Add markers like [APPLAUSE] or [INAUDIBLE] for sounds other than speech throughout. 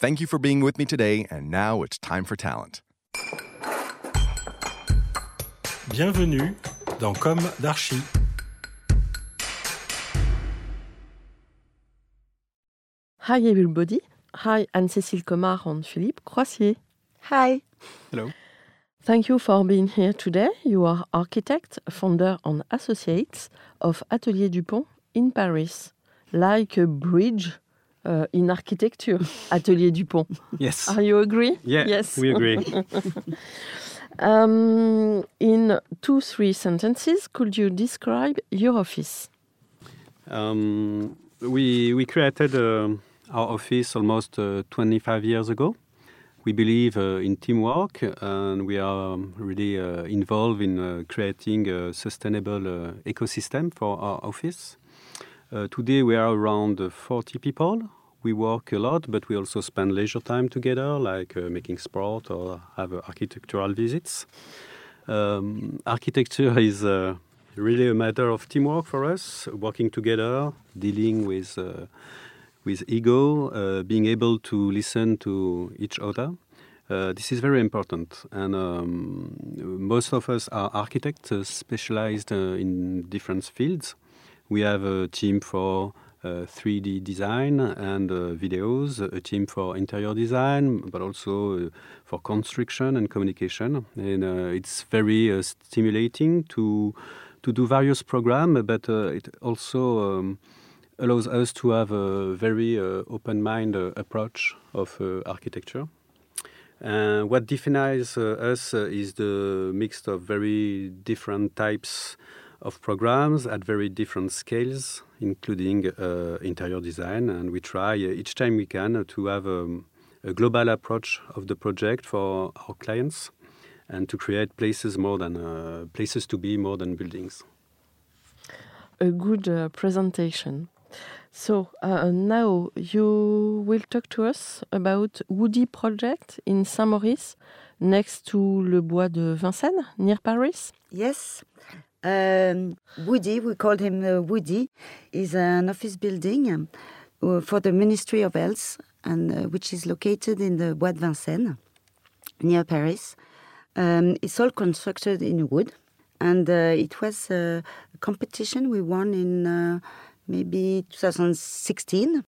Thank you for being with me today, and now it's time for talent. Bienvenue dans Comme d'Archi. Hi everybody. Hi Anne-Cécile Comar and Philippe Croisier. Hi. Hello. Thank you for being here today. You are architect, founder and associates of Atelier du Pont in Paris. Like a bridge uh, in architecture, Atelier du Pont. Yes. Are you agree? Yeah, Yes. we agree. [LAUGHS] Um, in two, three sentences, could you describe your office? Um, we we created uh, our office almost uh, 25 years ago. We believe uh, in teamwork, and we are um, really uh, involved in uh, creating a sustainable uh, ecosystem for our office. Uh, today we are around uh, 40 people. We work a lot, but we also spend leisure time together, like uh, making sport or have uh, architectural visits. Um, architecture is uh, really a matter of teamwork for us, working together, dealing with with ego, being able to listen to each other. Uh, this is very important, and um, most of us are architects uh, specialized uh, in different fields. We have a team for uh, 3D design and uh, videos, a team for interior design, but also uh, for construction and communication. And uh, it's very uh, stimulating to to do various programs, but uh, it also um, allows us to have a very open mind approach of architecture. Uh, what defines us is the mix of very different types of programs at very different scales, including uh, interior design. And we try uh, each time we can uh, to have um, a global approach of the project for our clients and to create places more than uh, places to be more than buildings. A good uh, presentation. So uh, now you will talk to us about Woody project in Saint-Maurice, next to Le Bois de Vincennes, near Paris. Yes. Um, Woody, we called him uh, Woody, is an office building um, uh, for the Ministry of Health, and uh, which is located in the Bois de Vincennes, near Paris. Um, it's all constructed in wood, and uh, it was uh, a competition we won in uh, maybe 2016,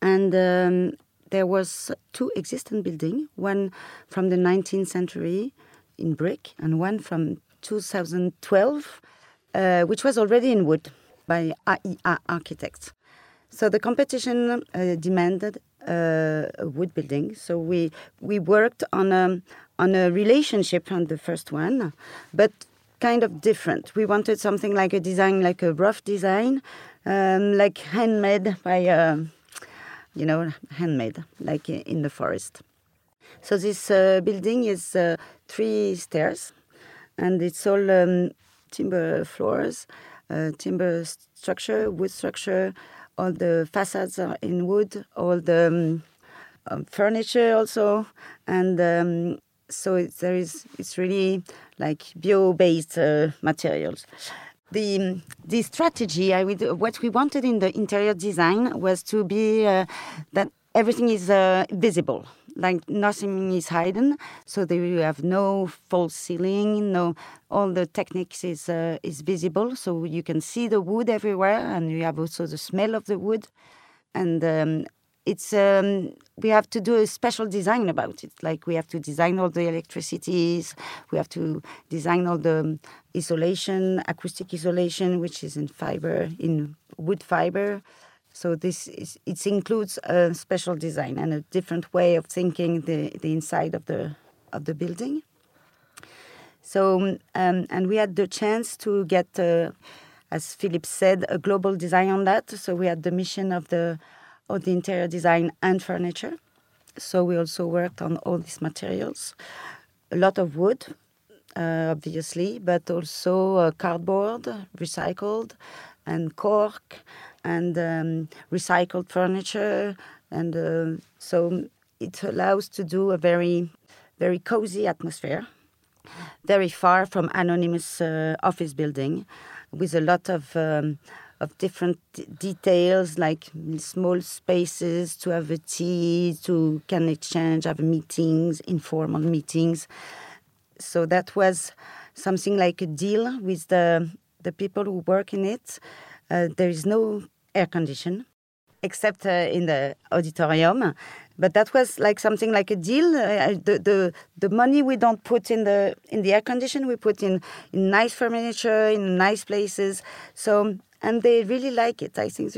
and um, there was two existing buildings, one from the 19th century in brick, and one from 2012, uh, which was already in wood by AIA architects. So the competition uh, demanded uh, a wood building. So we we worked on a on a relationship on the first one, but kind of different. We wanted something like a design, like a rough design, um, like handmade by, uh, you know, handmade, like in the forest. So this uh, building is uh, three stairs, and it's all um, timber floors, uh, timber structure, wood structure. All the facades are in wood. All the um, um, furniture also, and um, so it's, there is it's really like bio-based uh, materials. The the strategy I would, what we wanted in the interior design was to be uh, that everything is uh, visible, like nothing is hidden, so that you have no false ceiling, no all the techniques is uh, is visible, so you can see the wood everywhere, and you have also the smell of the wood and um, it's um, we have to do a special design about it. Like we have to design all the electricities, we have to design all the isolation, acoustic isolation, which is in fiber, in wood fiber. So this is, it includes a special design and a different way of thinking the, the inside of the of the building. So um, and we had the chance to get, uh, as Philippe said, a global design on that. So we had the mission of the of the interior design and furniture. So we also worked on all these materials, a lot of wood, uh, obviously, but also uh, cardboard, recycled, and cork, and um, recycled furniture, and uh, so it allows to do a very, very cozy atmosphere, very far from anonymous uh, office building, with a lot of um, of different details like small spaces to have a tea, to can exchange, have meetings, informal meetings. So that was something like a deal with the the people who work in it. Uh, there is no air condition except uh, in the auditorium. But that was like something like a deal. Uh, the, the the money we don't put in the in the air condition we put in in nice furniture in nice places. So and they really like it. I think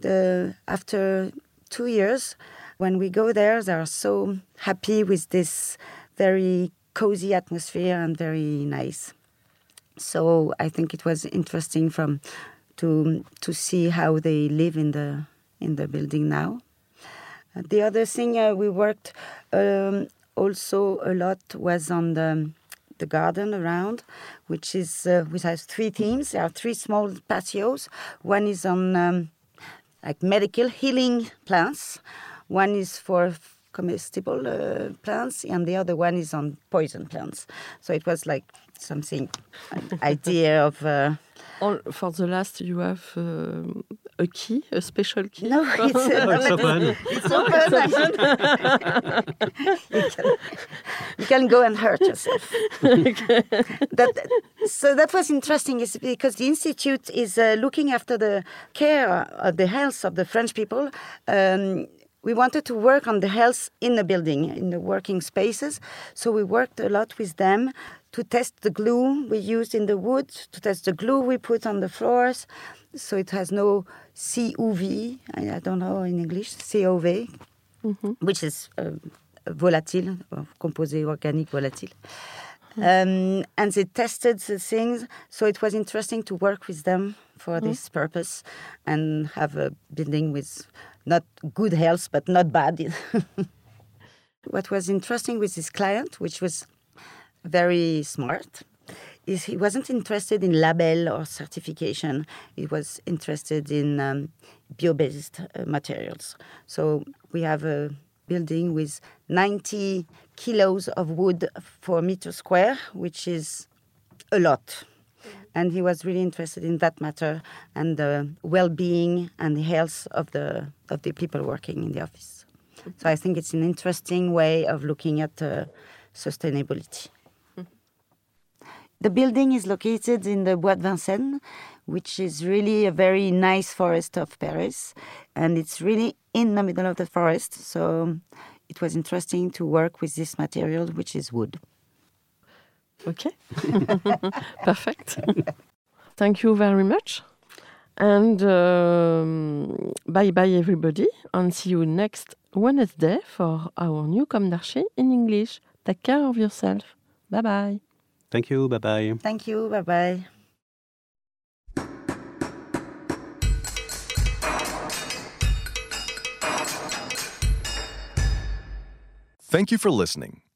the after 2 years when we go there they are so happy with this very cozy atmosphere and very nice. So i think it was interesting from to to see how they live in the in the building now. The other thing uh, we worked um, also a lot was on the the garden around, which is uh, which has three themes. There are three small patios. One is on um, like medical healing plants. One is for comestible uh, plants, and the other one is on poison plants. So it was like something, an [LAUGHS] idea of. Uh, for the last, you have uh, a key, a special key. No, it's, uh, [LAUGHS] it's open. It's [LAUGHS] open. you, can, you, can, go and hurt yourself. that, so that was interesting, is because the institute is uh, looking after the care of the health of the French people. Um, we wanted to work on the health in the building, in the working spaces. So we worked a lot with them to test the glue we used in the wood, to test the glue we put on the floors. So it has no CUV, I, I don't know in English, COV, mm-hmm. which is uh, volatile, composé organique volatile. Mm-hmm. Um, and they tested the things, so it was interesting to work with them for mm-hmm. this purpose and have a building with not good health, but not bad. [LAUGHS] what was interesting with this client, which was very smart, is he wasn't interested in label or certification. He was interested in um, bio-based uh, materials. So we have a building with 90 kilos of wood for meter square, which is a lot and he was really interested in that matter and the well-being and the health of the of the people working in the office. So I think it's an interesting way of looking at uh, sustainability. The building is located in the Bois de Vincennes, which is really a very nice forest of Paris, and it's really in the middle of the forest. So it was interesting to work with this material, which is wood. Okay. [LAUGHS] Perfect. Thank you very much. And um, bye bye, everybody. And see you next Wednesday for our new Comme d'Archi in English. Take care of yourself. Bye bye. Thank you. Bye bye. Thank you. Bye bye. Thank you for listening.